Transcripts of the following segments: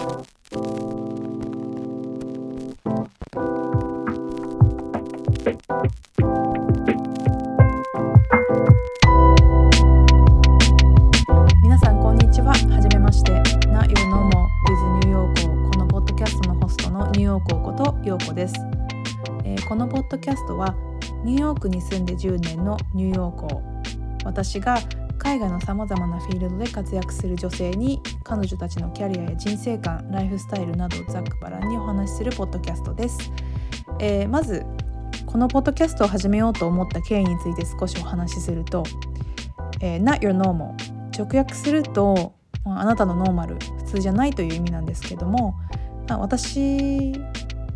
皆さんこんにちは。はじめまして。Not Your Normal with New York このポッドキャストのホストのニューヨークことようこです、えーこのポッドキャストはニューヨークに住んで10年のニューヨークを私が海外のさまざまなフィールドで活躍する女性に彼女たちのキャリアや人生観ライフスタイルなどをざっくばらんにお話しするポッドキャストです、えーまずこのポッドキャストを始めようと思った経緯について少しお話しすると、えー Not Your Normal 直訳するとまああなたのノーマル普通じゃないという意味なんですけども、まあ私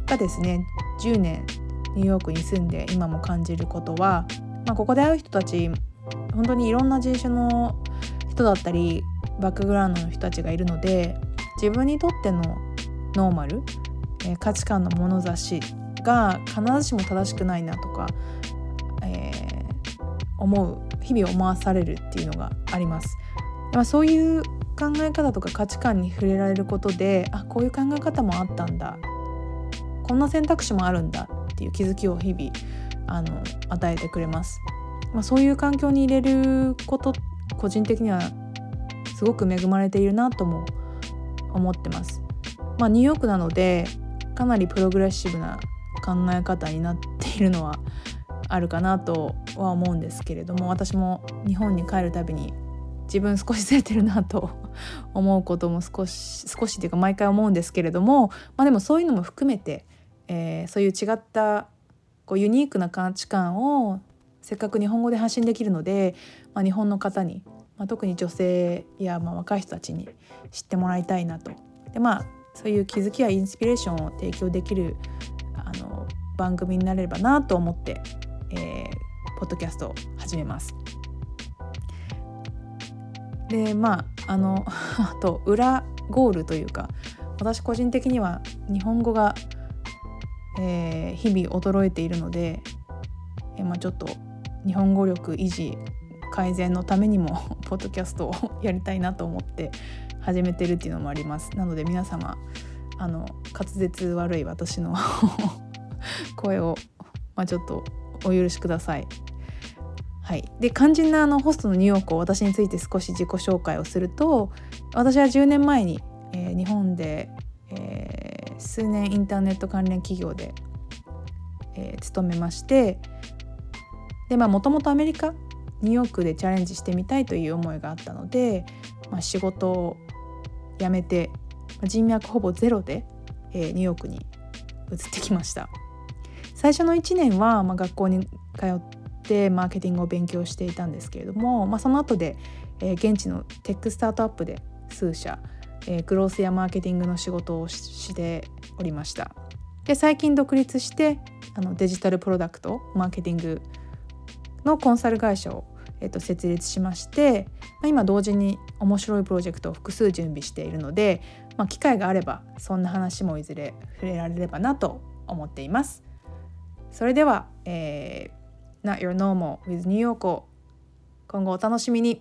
がですね10年ニューヨークに住んで今も感じることは、まあ、ここで会う人たち本当にいろんな人種の人だったりバックグラウンドの人たちがいるので自分にとってのノーマル、えー価値観の物差しが必ずしも正しくないなとか、えー思う日々思わされるっていうのがあります。まあ、そういう考え方とか価値観に触れられることであこういう考え方もあったんだこんな選択肢もあるんだっていう気づきを日々あの与えてくれます。まあ、そういう環境に入れること個人的にはすごく恵まれているなとも思ってます。まあ、ニューヨークなのでかなりプログレッシブな考え方になっているのはあるかなとは思うんですけれども私も日本に帰るたびに自分少しずれてるなと 思うことも少し少しっていうか毎回思うんですけれどもまあでもそういうのも含めて、えーそういう違ったこうユニークな価値観をせっかく日本語で発信できるので、まあ、日本の方に、まあ、特に女性やまあ若い人たちに知ってもらいたいなと。でまあそういう気づきやインスピレーションを提供できるあの番組になれればなと思って、えーポッドキャストを始めます。でまああの あと裏ゴールというか私個人的には日本語が、えー日々衰えているので、えーまあ、ちょっと日本語力維持改善のためにも ポッドキャストを やりたいなと思って始めてるっていうのもありますなので皆様あの滑舌悪い私の 声を、まあ、ちょっとお許しください。はい、で肝心なあのホストのニューヨークを私について少し自己紹介をすると私は10年前に、えー日本で、えー数年インターネット関連企業で、えー勤めましてでまあもともとアメリカニューヨークでチャレンジしてみたいという思いがあったので、まあ、仕事を辞めて人脈ほぼゼロで、えーニューヨークに移ってきました。最初の1年は、まあ、学校に通ってマーケティングを勉強していたんですけれども、まあ、その後で、えー現地のテックスタートアップで数社、えーグロースやマーケティングの仕事をししておりました。で最近独立してあのデジタルプロダクトマーケティングのコンサル会社を、えっと設立しまして、まあ今同時に面白いプロジェクトを複数準備しているので、まあ、機会があればそんな話もいずれ触れられればなと思っています。それでは、えー Not Your Normal with New York を今後お楽しみに。